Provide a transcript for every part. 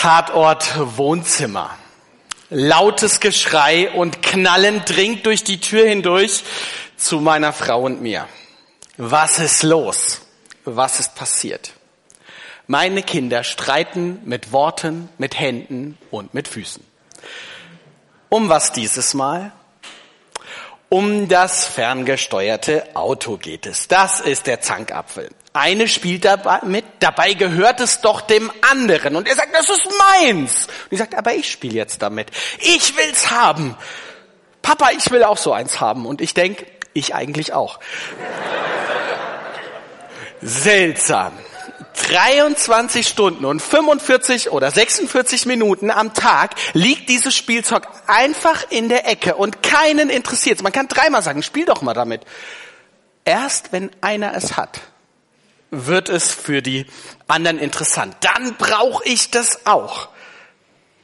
Tatort Wohnzimmer. Lautes Geschrei und Knallen dringt durch die Tür hindurch zu meiner Frau und mir. Was ist los? Was ist passiert? Meine Kinder streiten mit Worten, mit Händen und mit Füßen. Um was dieses Mal? Um das ferngesteuerte Auto geht es. Das ist der Zankapfel. Eine spielt dabei mit, dabei gehört es doch dem anderen. Und er sagt, das ist meins. Und die sagt, aber ich spiele jetzt damit. Ich will's haben. Papa, ich will auch so eins haben. Und ich denk, ich eigentlich auch. Seltsam. 23 Stunden und 45 oder 46 Minuten am Tag liegt dieses Spielzeug einfach in der Ecke und keinen interessiert. Man kann dreimal sagen, spiel doch mal damit. Erst wenn einer es hat, wird es für die anderen interessant. Dann brauche ich das auch.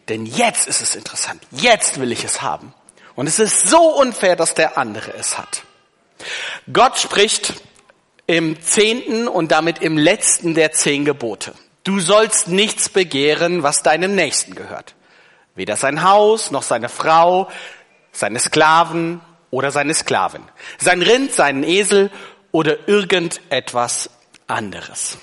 Denn jetzt ist es interessant. Jetzt will ich es haben. Und es ist so unfair, dass der andere es hat. Gott spricht im zehnten und damit im letzten der zehn Gebote. Du sollst nichts begehren, was deinem Nächsten gehört. Weder sein Haus, noch seine Frau, seine Sklaven oder seine Sklavin. Sein Rind, seinen Esel oder irgendetwas anderes.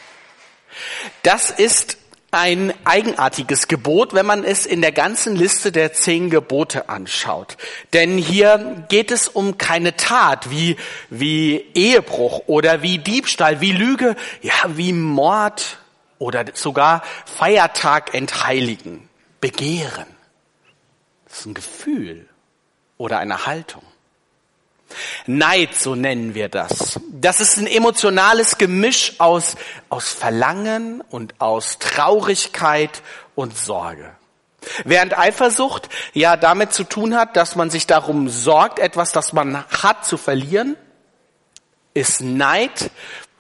Das ist ein eigenartiges Gebot, wenn man es in der ganzen Liste der zehn Gebote anschaut. Denn hier geht es um keine Tat wie, wie Ehebruch oder wie Diebstahl, wie Lüge, ja, wie Mord oder sogar Feiertag entheiligen, begehren. Das ist ein Gefühl oder eine Haltung. Neid, so nennen wir das. Das ist ein emotionales Gemisch aus, aus Verlangen und aus Traurigkeit und Sorge. Während Eifersucht ja damit zu tun hat, dass man sich darum sorgt, etwas, das man hat, zu verlieren, ist Neid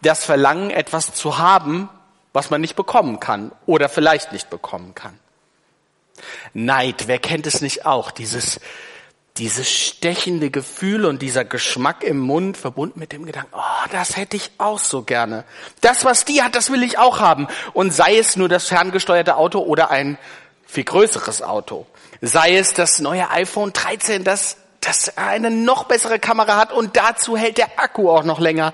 das Verlangen, etwas zu haben, was man nicht bekommen kann oder vielleicht nicht bekommen kann. Neid, wer kennt es nicht auch? Dieses, dieses stechende Gefühl und dieser Geschmack im Mund verbunden mit dem Gedanken, oh, das hätte ich auch so gerne. Das, was die hat, das will ich auch haben. Und sei es nur das ferngesteuerte Auto oder ein viel größeres Auto. Sei es das neue iPhone 13, das, das eine noch bessere Kamera hat und dazu hält der Akku auch noch länger.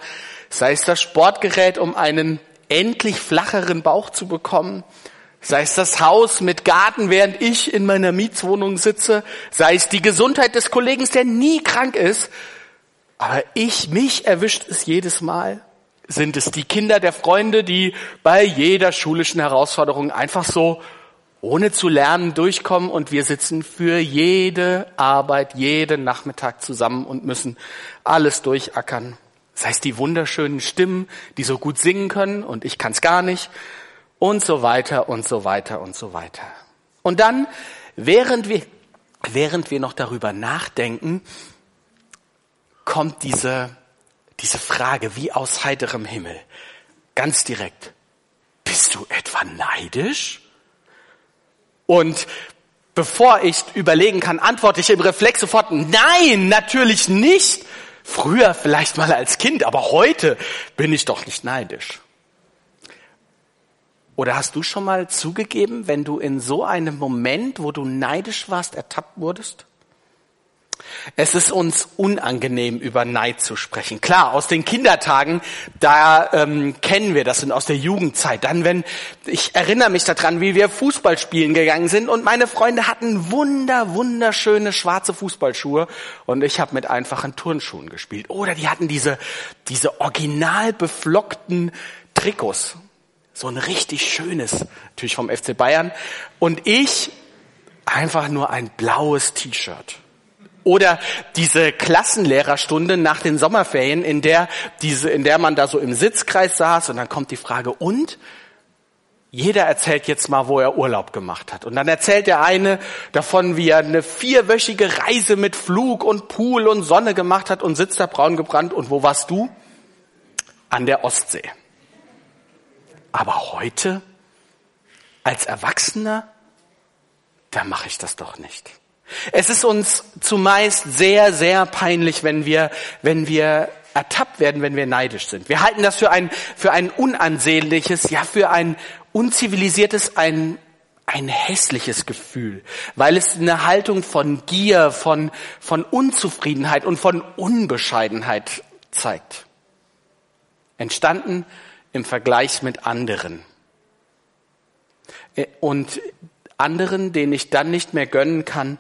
Sei es das Sportgerät, um einen endlich flacheren Bauch zu bekommen sei es das Haus mit Garten, während ich in meiner Mietswohnung sitze, sei es die Gesundheit des Kollegen, der nie krank ist, aber ich, mich erwischt es jedes Mal. Sind es die Kinder der Freunde, die bei jeder schulischen Herausforderung einfach so ohne zu lernen durchkommen und wir sitzen für jede Arbeit, jeden Nachmittag zusammen und müssen alles durchackern. Sei es die wunderschönen Stimmen, die so gut singen können und ich kann es gar nicht und so weiter und so weiter und so weiter. Und dann, während wir, während wir noch darüber nachdenken, kommt diese, diese Frage wie aus heiterem Himmel. Ganz direkt. Bist du etwa neidisch? Und bevor ich überlegen kann, antworte ich im Reflex sofort, nein, natürlich nicht. Früher vielleicht mal als Kind, aber heute bin ich doch nicht neidisch. Oder hast du schon mal zugegeben, wenn du in so einem Moment, wo du neidisch warst, ertappt wurdest? Es ist uns unangenehm, über Neid zu sprechen. Klar, aus den Kindertagen, da ähm, kennen wir das und aus der Jugendzeit. Dann, wenn ich erinnere mich daran, wie wir Fußball spielen gegangen sind und meine Freunde hatten wunder, wunderschöne schwarze Fußballschuhe und ich habe mit einfachen Turnschuhen gespielt. Oder die hatten diese diese original beflockten Trikots so ein richtig schönes, natürlich vom FC Bayern. Und ich einfach nur ein blaues T-Shirt. Oder diese Klassenlehrerstunde nach den Sommerferien, in der diese, in der man da so im Sitzkreis saß und dann kommt die Frage, und? Jeder erzählt jetzt mal, wo er Urlaub gemacht hat. Und dann erzählt der eine davon, wie er eine vierwöchige Reise mit Flug und Pool und Sonne gemacht hat und sitzt da braun gebrannt. Und wo warst du? An der Ostsee. Aber heute, als Erwachsener, da mache ich das doch nicht. Es ist uns zumeist sehr, sehr peinlich, wenn wir, wenn wir ertappt werden, wenn wir neidisch sind. Wir halten das für ein, für ein unansehnliches, ja, für ein unzivilisiertes, ein, ein hässliches Gefühl, weil es eine Haltung von Gier, von, von Unzufriedenheit und von Unbescheidenheit zeigt. Entstanden im Vergleich mit anderen. Äh, und anderen, denen ich dann nicht mehr gönnen kann,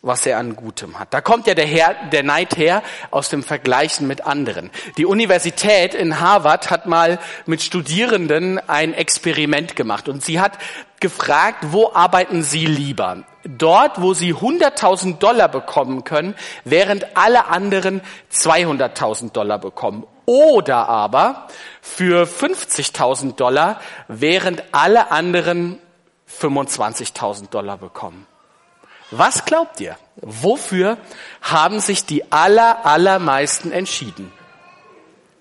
was er an Gutem hat. Da kommt ja der, her, der Neid her aus dem Vergleichen mit anderen. Die Universität in Harvard hat mal mit Studierenden ein Experiment gemacht und sie hat gefragt, wo arbeiten sie lieber? Dort, wo sie 100.000 Dollar bekommen können, während alle anderen 200.000 Dollar bekommen. Oder aber für 50.000 Dollar, während alle anderen 25.000 Dollar bekommen. Was glaubt ihr? Wofür haben sich die aller, allermeisten entschieden?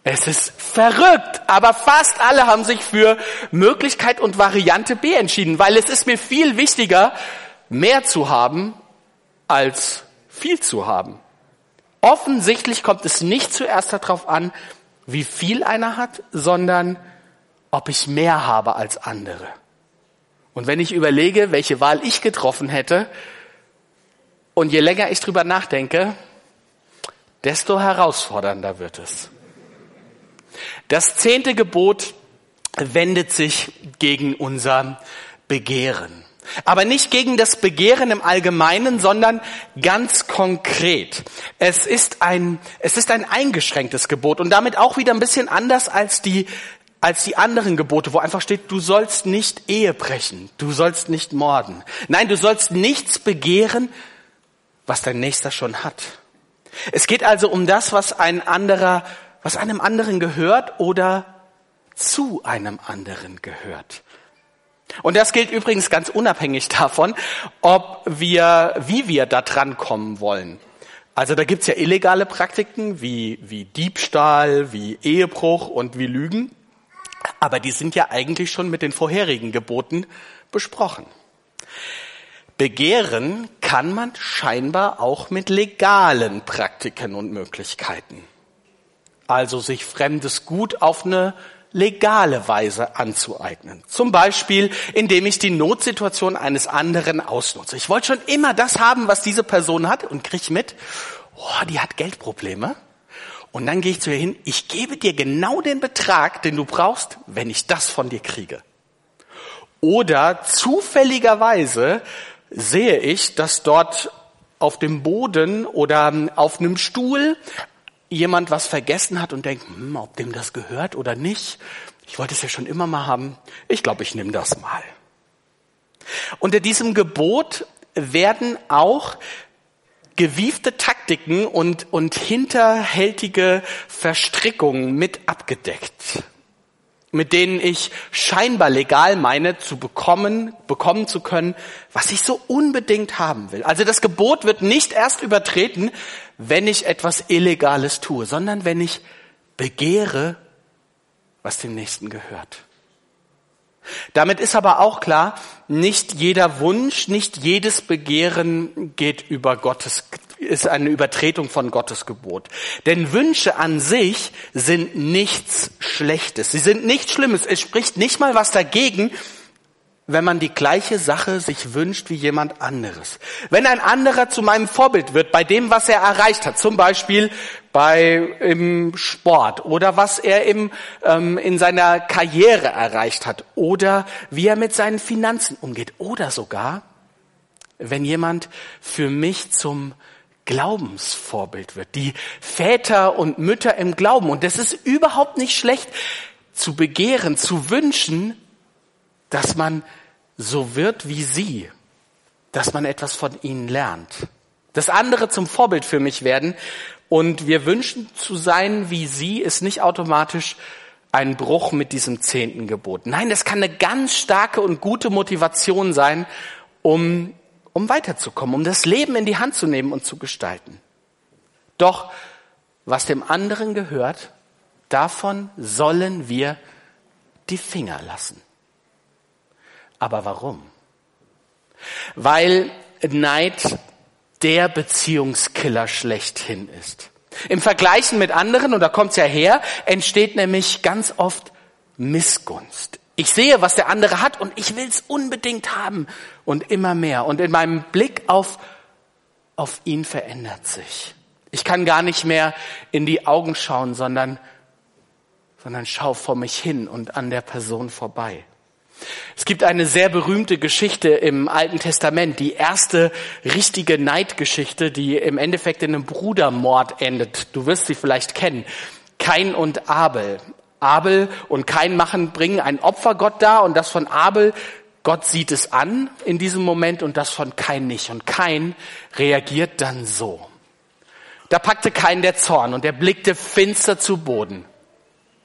Es ist verrückt, aber fast alle haben sich für Möglichkeit und Variante B entschieden, weil es ist mir viel wichtiger, mehr zu haben, als viel zu haben. Offensichtlich kommt es nicht zuerst darauf an, wie viel einer hat, sondern ob ich mehr habe als andere. Und wenn ich überlege, welche Wahl ich getroffen hätte, und je länger ich drüber nachdenke, desto herausfordernder wird es. Das zehnte Gebot wendet sich gegen unser Begehren. Aber nicht gegen das Begehren im Allgemeinen, sondern ganz konkret. Es ist ein, es ist ein eingeschränktes Gebot und damit auch wieder ein bisschen anders als die, als die anderen Gebote, wo einfach steht, du sollst nicht Ehe brechen, du sollst nicht morden. Nein, du sollst nichts begehren, was dein Nächster schon hat. Es geht also um das, was ein anderer, was einem anderen gehört oder zu einem anderen gehört. Und das gilt übrigens ganz unabhängig davon, ob wir, wie wir da dran kommen wollen. Also da gibt's ja illegale Praktiken wie, wie Diebstahl, wie Ehebruch und wie Lügen. Aber die sind ja eigentlich schon mit den vorherigen Geboten besprochen. Begehren kann man scheinbar auch mit legalen Praktiken und Möglichkeiten. Also sich fremdes Gut auf eine legale Weise anzueignen. Zum Beispiel, indem ich die Notsituation eines anderen ausnutze. Ich wollte schon immer das haben, was diese Person hat und krieg mit, oh, die hat Geldprobleme. Und dann gehe ich zu ihr hin, ich gebe dir genau den Betrag, den du brauchst, wenn ich das von dir kriege. Oder zufälligerweise sehe ich, dass dort auf dem Boden oder auf einem Stuhl jemand was vergessen hat und denkt, hm, ob dem das gehört oder nicht. Ich wollte es ja schon immer mal haben. Ich glaube, ich nehme das mal. Unter diesem Gebot werden auch gewiefte Taktiken und, und hinterhältige Verstrickungen mit abgedeckt mit denen ich scheinbar legal meine, zu bekommen, bekommen zu können, was ich so unbedingt haben will. Also das Gebot wird nicht erst übertreten, wenn ich etwas Illegales tue, sondern wenn ich begehre, was dem Nächsten gehört. Damit ist aber auch klar, nicht jeder Wunsch, nicht jedes Begehren geht über Gottes ist eine Übertretung von Gottes Gebot. Denn Wünsche an sich sind nichts Schlechtes. Sie sind nichts Schlimmes. Es spricht nicht mal was dagegen, wenn man die gleiche Sache sich wünscht wie jemand anderes. Wenn ein anderer zu meinem Vorbild wird bei dem, was er erreicht hat, zum Beispiel bei im Sport oder was er im, ähm, in seiner Karriere erreicht hat oder wie er mit seinen Finanzen umgeht oder sogar, wenn jemand für mich zum Glaubensvorbild wird, die Väter und Mütter im Glauben. Und das ist überhaupt nicht schlecht zu begehren, zu wünschen, dass man so wird wie sie, dass man etwas von ihnen lernt, dass andere zum Vorbild für mich werden. Und wir wünschen zu sein wie sie, ist nicht automatisch ein Bruch mit diesem zehnten Gebot. Nein, das kann eine ganz starke und gute Motivation sein, um um weiterzukommen, um das Leben in die Hand zu nehmen und zu gestalten. Doch was dem anderen gehört, davon sollen wir die Finger lassen. Aber warum? Weil Neid der Beziehungskiller schlechthin ist. Im Vergleichen mit anderen, und da kommt's ja her, entsteht nämlich ganz oft Missgunst, Ich sehe, was der andere hat und ich will es unbedingt haben und immer mehr. Und in meinem Blick auf, auf ihn verändert sich. Ich kann gar nicht mehr in die Augen schauen, sondern, sondern schau vor mich hin und an der Person vorbei. Es gibt eine sehr berühmte Geschichte im Alten Testament, die erste richtige Neidgeschichte, die im Endeffekt in einem Brudermord endet. Du wirst sie vielleicht kennen. Kain und Abel. Abel und Kain machen, bringen ein Opfer Gott dar und das von Abel, Gott sieht es an in diesem Moment und das von Kain nicht. Und Kain reagiert dann so. Da packte Kain der Zorn und er blickte finster zu Boden.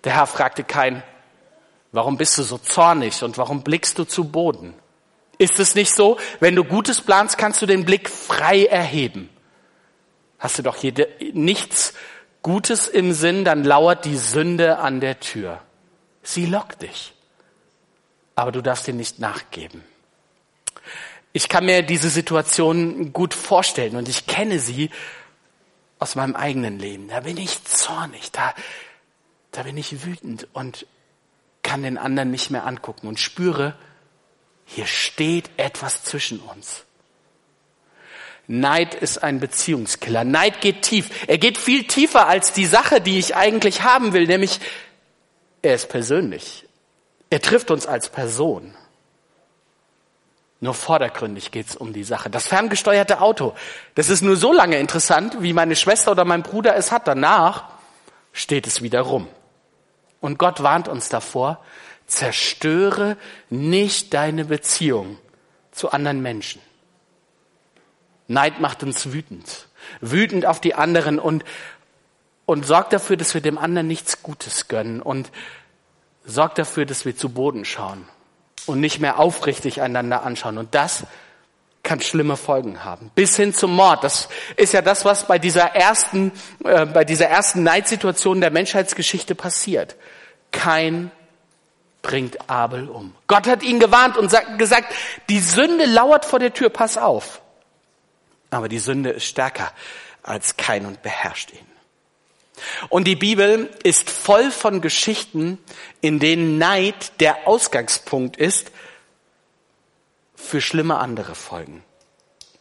Der Herr fragte Kain, warum bist du so zornig und warum blickst du zu Boden? Ist es nicht so, wenn du Gutes planst, kannst du den Blick frei erheben? Hast du doch jede, nichts Gutes im Sinn, dann lauert die Sünde an der Tür. Sie lockt dich. Aber du darfst dir nicht nachgeben. Ich kann mir diese Situation gut vorstellen und ich kenne sie aus meinem eigenen Leben. Da bin ich zornig, da, da bin ich wütend und kann den anderen nicht mehr angucken und spüre, hier steht etwas zwischen uns. Neid ist ein Beziehungskiller. Neid geht tief. Er geht viel tiefer als die Sache, die ich eigentlich haben will, nämlich er ist persönlich. Er trifft uns als Person. Nur vordergründig geht's um die Sache. Das ferngesteuerte Auto, das ist nur so lange interessant, wie meine Schwester oder mein Bruder es hat. Danach steht es wieder rum. Und Gott warnt uns davor, zerstöre nicht deine Beziehung zu anderen Menschen. Neid macht uns wütend, wütend auf die anderen und, und sorgt dafür, dass wir dem anderen nichts Gutes gönnen und sorgt dafür, dass wir zu Boden schauen und nicht mehr aufrichtig einander anschauen. Und das kann schlimme Folgen haben. Bis hin zum Mord. Das ist ja das, was bei dieser ersten, äh, bei dieser ersten Neidsituation der Menschheitsgeschichte passiert. Kein bringt Abel um. Gott hat ihn gewarnt und gesagt, die Sünde lauert vor der Tür, pass auf. Aber die Sünde ist stärker als kein und beherrscht ihn. Und die Bibel ist voll von Geschichten, in denen Neid der Ausgangspunkt ist für schlimme andere Folgen.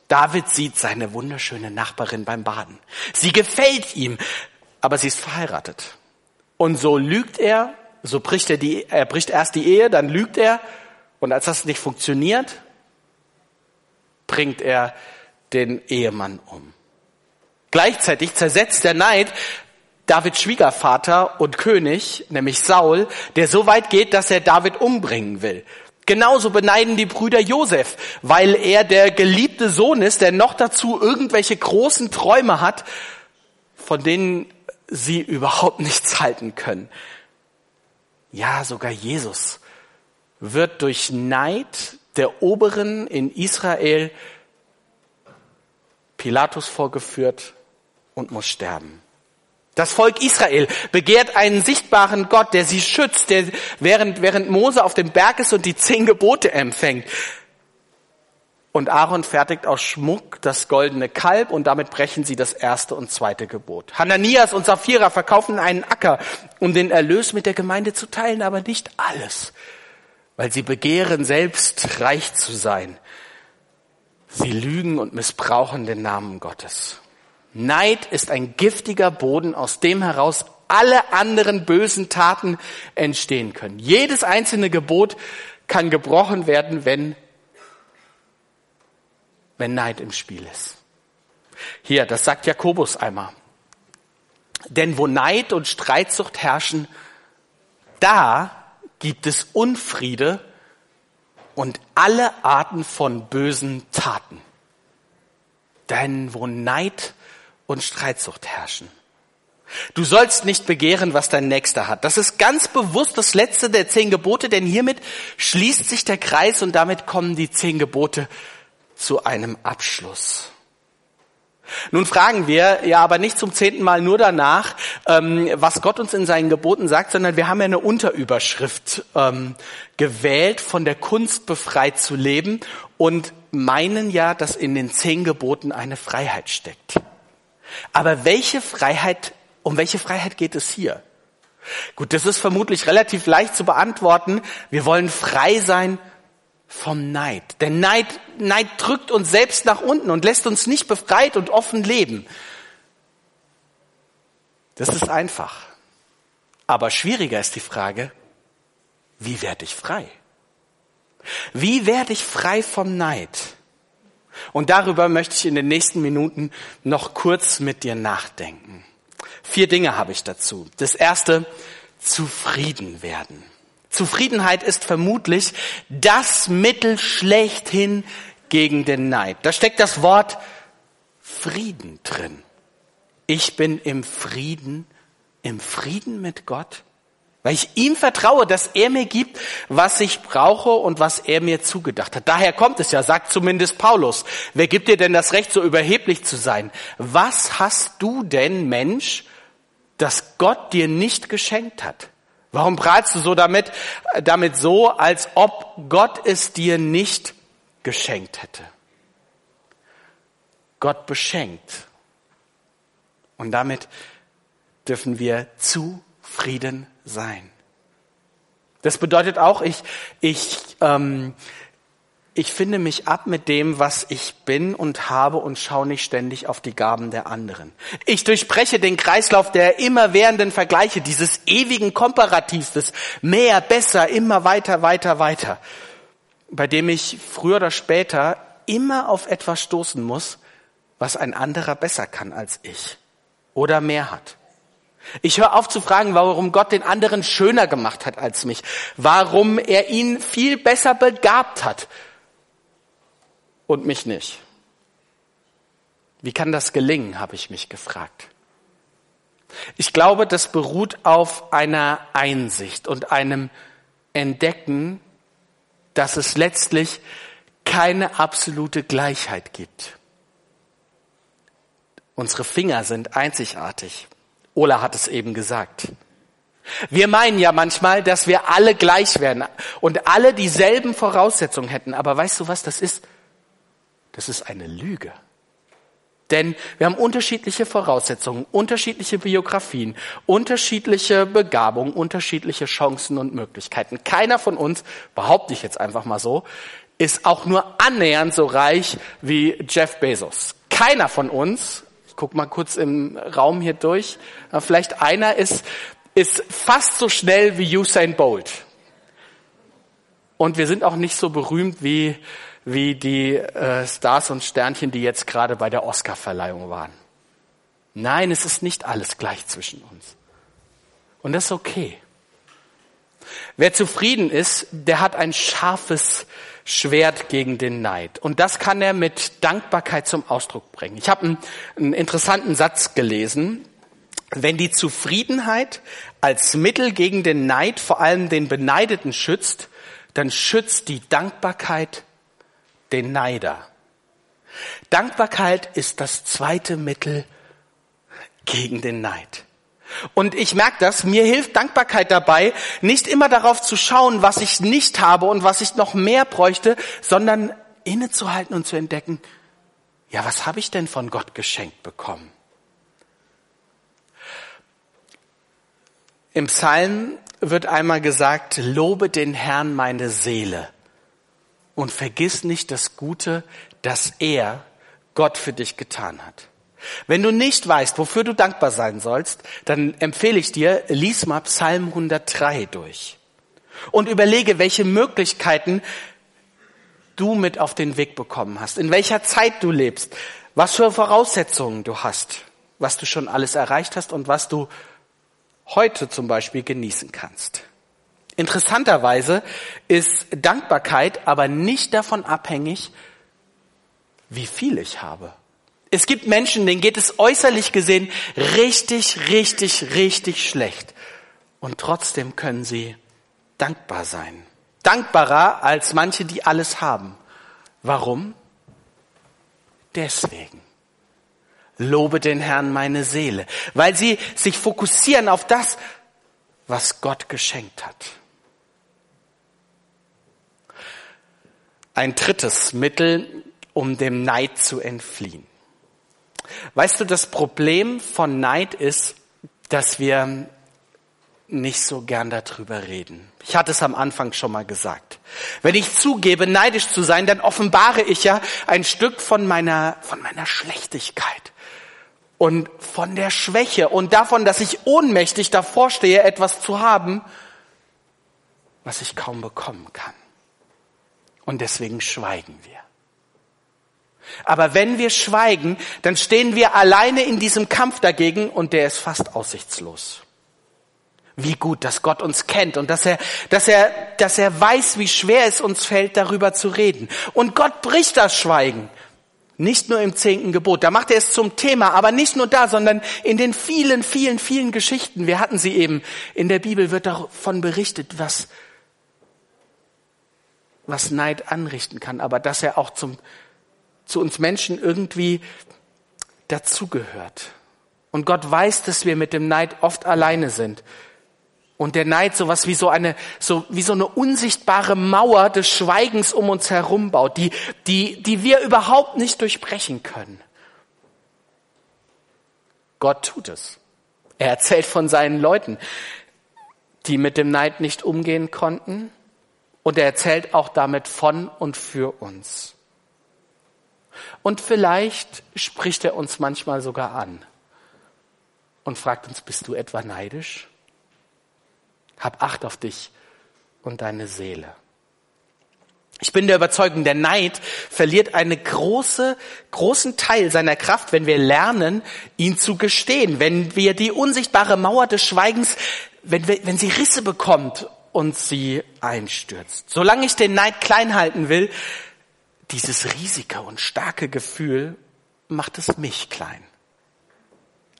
David sieht seine wunderschöne Nachbarin beim Baden. Sie gefällt ihm, aber sie ist verheiratet. Und so lügt er, so bricht er die, er bricht erst die Ehe, dann lügt er, und als das nicht funktioniert, bringt er den Ehemann um. Gleichzeitig zersetzt der Neid Davids Schwiegervater und König, nämlich Saul, der so weit geht, dass er David umbringen will. Genauso beneiden die Brüder Josef, weil er der geliebte Sohn ist, der noch dazu irgendwelche großen Träume hat, von denen sie überhaupt nichts halten können. Ja, sogar Jesus wird durch Neid der Oberen in Israel Pilatus vorgeführt und muss sterben. Das Volk Israel begehrt einen sichtbaren Gott, der sie schützt, der während, während Mose auf dem Berg ist und die zehn Gebote empfängt. Und Aaron fertigt aus Schmuck das goldene Kalb und damit brechen sie das erste und zweite Gebot. Hananias und Sapphira verkaufen einen Acker, um den Erlös mit der Gemeinde zu teilen, aber nicht alles, weil sie begehren, selbst reich zu sein. Sie lügen und missbrauchen den Namen Gottes. Neid ist ein giftiger Boden, aus dem heraus alle anderen bösen Taten entstehen können. Jedes einzelne Gebot kann gebrochen werden, wenn, wenn Neid im Spiel ist. Hier, das sagt Jakobus einmal. Denn wo Neid und Streitsucht herrschen, da gibt es Unfriede und alle Arten von bösen Taten. Denn wo Neid und Streitsucht herrschen. Du sollst nicht begehren, was dein Nächster hat. Das ist ganz bewusst das letzte der zehn Gebote, denn hiermit schließt sich der Kreis und damit kommen die zehn Gebote zu einem Abschluss. Nun fragen wir ja aber nicht zum zehnten Mal nur danach, ähm, was Gott uns in seinen Geboten sagt, sondern wir haben ja eine Unterüberschrift ähm, gewählt, von der Kunst befreit zu leben und meinen ja, dass in den zehn Geboten eine Freiheit steckt. Aber welche Freiheit, um welche Freiheit geht es hier? Gut, das ist vermutlich relativ leicht zu beantworten. Wir wollen frei sein vom Neid. Denn Neid, Neid drückt uns selbst nach unten und lässt uns nicht befreit und offen leben. Das ist einfach. Aber schwieriger ist die Frage, wie werde ich frei? Wie werde ich frei vom Neid? Und darüber möchte ich in den nächsten Minuten noch kurz mit dir nachdenken. Vier Dinge habe ich dazu. Das erste, zufrieden werden. Zufriedenheit ist vermutlich das Mittel schlechthin gegen den Neid. Da steckt das Wort Frieden drin. Ich bin im Frieden, im Frieden mit Gott, weil ich ihm vertraue, dass er mir gibt, was ich brauche und was er mir zugedacht hat. Daher kommt es ja, sagt zumindest Paulus. Wer gibt dir denn das Recht, so überheblich zu sein? Was hast du denn, Mensch, das Gott dir nicht geschenkt hat? Warum prahlst du so damit, damit so, als ob Gott es dir nicht geschenkt hätte? Gott beschenkt. Und damit dürfen wir zufrieden sein. Das bedeutet auch, ich, ich ähm, ich finde mich ab mit dem, was ich bin und habe und schaue nicht ständig auf die Gaben der anderen. Ich durchbreche den Kreislauf der immerwährenden Vergleiche, dieses ewigen Komparativs, des mehr, besser, immer weiter, weiter, weiter, bei dem ich früher oder später immer auf etwas stoßen muss, was ein anderer besser kann als ich oder mehr hat. Ich höre auf zu fragen, warum Gott den anderen schöner gemacht hat als mich, warum er ihn viel besser begabt hat und mich nicht. Wie kann das gelingen, habe ich mich gefragt. Ich glaube, das beruht auf einer Einsicht und einem Entdecken, dass es letztlich keine absolute Gleichheit gibt. Unsere Finger sind einzigartig. Ola hat es eben gesagt. Wir meinen ja manchmal, dass wir alle gleich werden und alle dieselben Voraussetzungen hätten. Aber weißt du was das ist? Das ist eine Lüge. Denn wir haben unterschiedliche Voraussetzungen, unterschiedliche Biografien, unterschiedliche Begabungen, unterschiedliche Chancen und Möglichkeiten. Keiner von uns, behaupte ich jetzt einfach mal so, ist auch nur annähernd so reich wie Jeff Bezos. Keiner von uns, ich guck mal kurz im Raum hier durch, vielleicht einer ist, ist fast so schnell wie Usain Bolt. Und wir sind auch nicht so berühmt wie wie die äh, Stars und Sternchen, die jetzt gerade bei der Oscarverleihung waren. Nein, es ist nicht alles gleich zwischen uns. Und das ist okay. Wer zufrieden ist, der hat ein scharfes Schwert gegen den Neid. Und das kann er mit Dankbarkeit zum Ausdruck bringen. Ich habe einen, einen interessanten Satz gelesen. Wenn die Zufriedenheit als Mittel gegen den Neid vor allem den Beneideten schützt, dann schützt die Dankbarkeit den Neider. Dankbarkeit ist das zweite Mittel gegen den Neid. Und ich merke das, mir hilft Dankbarkeit dabei, nicht immer darauf zu schauen, was ich nicht habe und was ich noch mehr bräuchte, sondern innezuhalten und zu entdecken, ja, was habe ich denn von Gott geschenkt bekommen? Im Psalm wird einmal gesagt, lobe den Herrn meine Seele und vergiss nicht das Gute, das er, Gott, für dich getan hat. Wenn du nicht weißt, wofür du dankbar sein sollst, dann empfehle ich dir, lies mal Psalm 103 durch und überlege, welche Möglichkeiten du mit auf den Weg bekommen hast, in welcher Zeit du lebst, was für Voraussetzungen du hast, was du schon alles erreicht hast und was du heute zum Beispiel genießen kannst. Interessanterweise ist Dankbarkeit aber nicht davon abhängig, wie viel ich habe. Es gibt Menschen, denen geht es äußerlich gesehen richtig, richtig, richtig schlecht. Und trotzdem können sie dankbar sein. Dankbarer als manche, die alles haben. Warum? Deswegen. Lobe den Herrn meine Seele, weil sie sich fokussieren auf das, was Gott geschenkt hat. Ein drittes Mittel, um dem Neid zu entfliehen. Weißt du, das Problem von Neid ist, dass wir nicht so gern darüber reden. Ich hatte es am Anfang schon mal gesagt. Wenn ich zugebe, neidisch zu sein, dann offenbare ich ja ein Stück von meiner, von meiner Schlechtigkeit und von der Schwäche und davon, dass ich ohnmächtig davor stehe, etwas zu haben, was ich kaum bekommen kann. Und deswegen schweigen wir. Aber wenn wir schweigen, dann stehen wir alleine in diesem Kampf dagegen und der ist fast aussichtslos. Wie gut, dass Gott uns kennt und dass er, dass er, dass er weiß, wie schwer es uns fällt, darüber zu reden. Und Gott bricht das Schweigen. Nicht nur im zehnten Gebot, da macht er es zum Thema, aber nicht nur da, sondern in den vielen, vielen, vielen Geschichten. Wir hatten sie eben. In der Bibel wird davon berichtet, was, was Neid anrichten kann, aber dass er auch zum, zu uns Menschen irgendwie dazugehört. Und Gott weiß, dass wir mit dem Neid oft alleine sind. Und der Neid sowas wie so eine, so, wie so eine unsichtbare Mauer des Schweigens um uns herum baut, die, die, die wir überhaupt nicht durchbrechen können. Gott tut es. Er erzählt von seinen Leuten, die mit dem Neid nicht umgehen konnten. Und er erzählt auch damit von und für uns. Und vielleicht spricht er uns manchmal sogar an und fragt uns, bist du etwa neidisch? Hab Acht auf dich und deine Seele. Ich bin der Überzeugung, der Neid verliert einen große, großen Teil seiner Kraft, wenn wir lernen, ihn zu gestehen, wenn wir die unsichtbare Mauer des Schweigens, wenn, wir, wenn sie Risse bekommt und sie einstürzt. Solange ich den Neid klein halten will, dieses riesige und starke Gefühl macht es mich klein.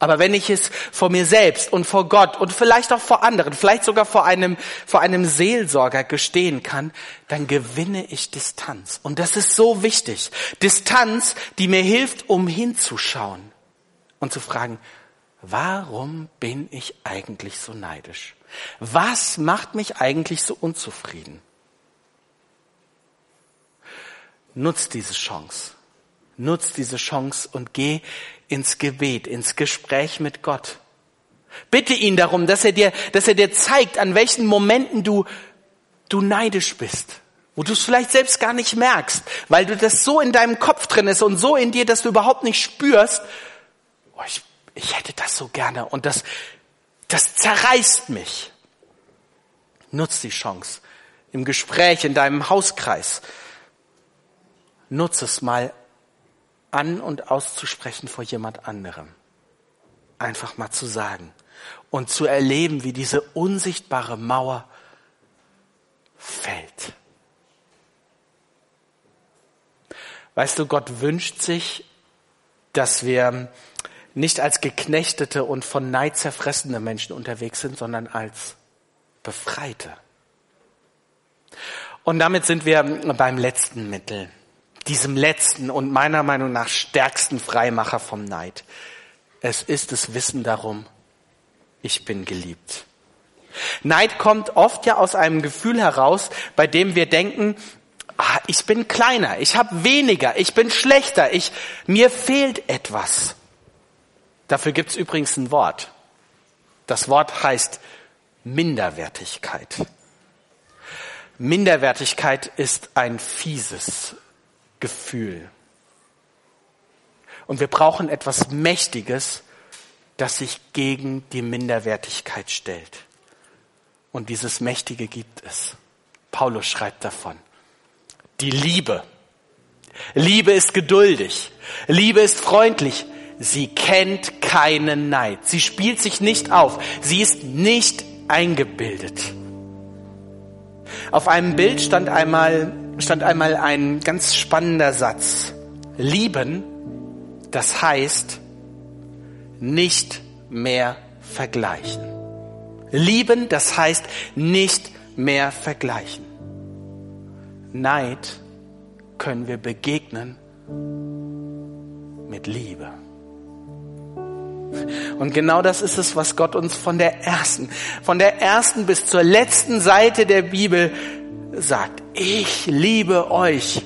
Aber wenn ich es vor mir selbst und vor Gott und vielleicht auch vor anderen, vielleicht sogar vor einem, vor einem Seelsorger gestehen kann, dann gewinne ich Distanz. Und das ist so wichtig. Distanz, die mir hilft, um hinzuschauen und zu fragen, warum bin ich eigentlich so neidisch? Was macht mich eigentlich so unzufrieden? Nutz diese Chance. Nutz diese Chance und geh ins Gebet, ins Gespräch mit Gott. Bitte ihn darum, dass er dir, dass er dir zeigt, an welchen Momenten du, du neidisch bist. Wo du es vielleicht selbst gar nicht merkst, weil du das so in deinem Kopf drin ist und so in dir, dass du überhaupt nicht spürst, oh, ich, ich hätte das so gerne und das, das zerreißt mich. Nutz die Chance im Gespräch, in deinem Hauskreis. Nutz es mal an und auszusprechen vor jemand anderem. Einfach mal zu sagen und zu erleben, wie diese unsichtbare Mauer fällt. Weißt du, Gott wünscht sich, dass wir nicht als geknechtete und von Neid zerfressene Menschen unterwegs sind, sondern als Befreite. Und damit sind wir beim letzten Mittel diesem letzten und meiner Meinung nach stärksten Freimacher vom Neid. Es ist das Wissen darum, ich bin geliebt. Neid kommt oft ja aus einem Gefühl heraus, bei dem wir denken, ah, ich bin kleiner, ich habe weniger, ich bin schlechter, ich, mir fehlt etwas. Dafür gibt's übrigens ein Wort. Das Wort heißt Minderwertigkeit. Minderwertigkeit ist ein fieses, Gefühl. Und wir brauchen etwas Mächtiges, das sich gegen die Minderwertigkeit stellt. Und dieses Mächtige gibt es. Paulus schreibt davon. Die Liebe. Liebe ist geduldig. Liebe ist freundlich. Sie kennt keinen Neid. Sie spielt sich nicht auf. Sie ist nicht eingebildet. Auf einem Bild stand einmal stand einmal ein ganz spannender Satz. Lieben, das heißt nicht mehr vergleichen. Lieben, das heißt nicht mehr vergleichen. Neid können wir begegnen mit Liebe. Und genau das ist es, was Gott uns von der ersten, von der ersten bis zur letzten Seite der Bibel sagt, ich liebe euch.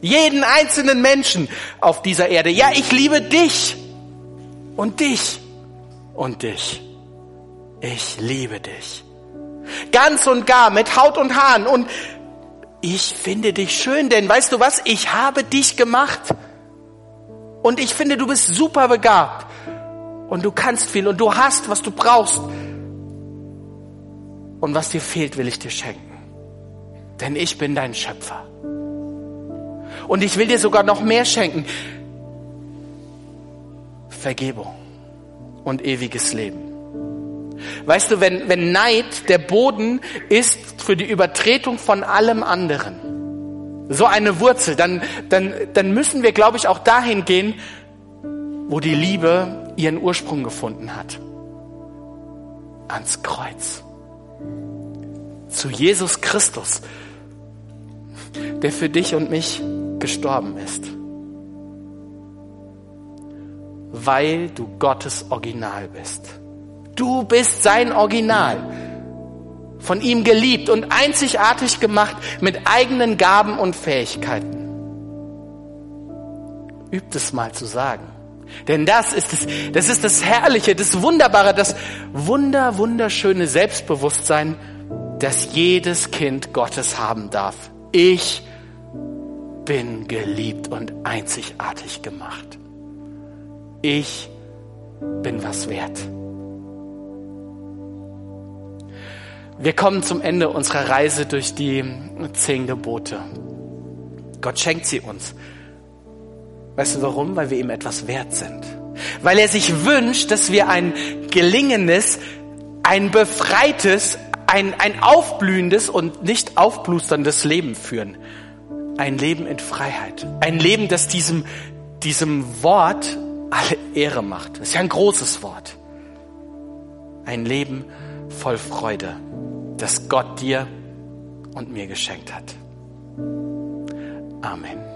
Jeden einzelnen Menschen auf dieser Erde. Ja, ich liebe dich und dich und dich. ich liebe dich. Ganz und gar, mit Haut und Haaren. Und ich finde dich schön, denn weißt du was? Ich habe dich gemacht. Und ich finde, du bist super begabt. Und du kannst viel und du hast, was du brauchst. Und was dir fehlt, will ich dir schenken. Denn ich bin dein Schöpfer. Und ich will dir sogar noch mehr schenken. Vergebung und ewiges Leben. Weißt du, wenn, wenn Neid der Boden ist für die Übertretung von allem anderen, so eine Wurzel, dann, dann, dann müssen wir, glaube ich, auch dahin gehen, wo die Liebe ihren Ursprung gefunden hat. Ans Kreuz. Zu Jesus Christus, der für dich und mich gestorben ist. Weil du Gottes Original bist. Du bist sein Original. Von ihm geliebt und einzigartig gemacht mit eigenen Gaben und Fähigkeiten. Übt es mal zu sagen. Denn das ist das, das ist das Herrliche, das Wunderbare, das wunder, wunderschöne Selbstbewusstsein, das jedes Kind Gottes haben darf. Ich bin geliebt und einzigartig gemacht. Ich bin was wert. Wir kommen zum Ende unserer Reise durch die zehn Gebote. Gott schenkt sie uns. Weißt du warum? Weil wir ihm etwas wert sind. Weil er sich wünscht, dass wir ein gelingendes, ein befreites, ein, ein aufblühendes und nicht aufblusterndes Leben führen. Ein Leben in Freiheit. Ein Leben, das diesem, diesem Wort alle Ehre macht. Das ist ja ein großes Wort. Ein Leben voll Freude das Gott dir und mir geschenkt hat. Amen.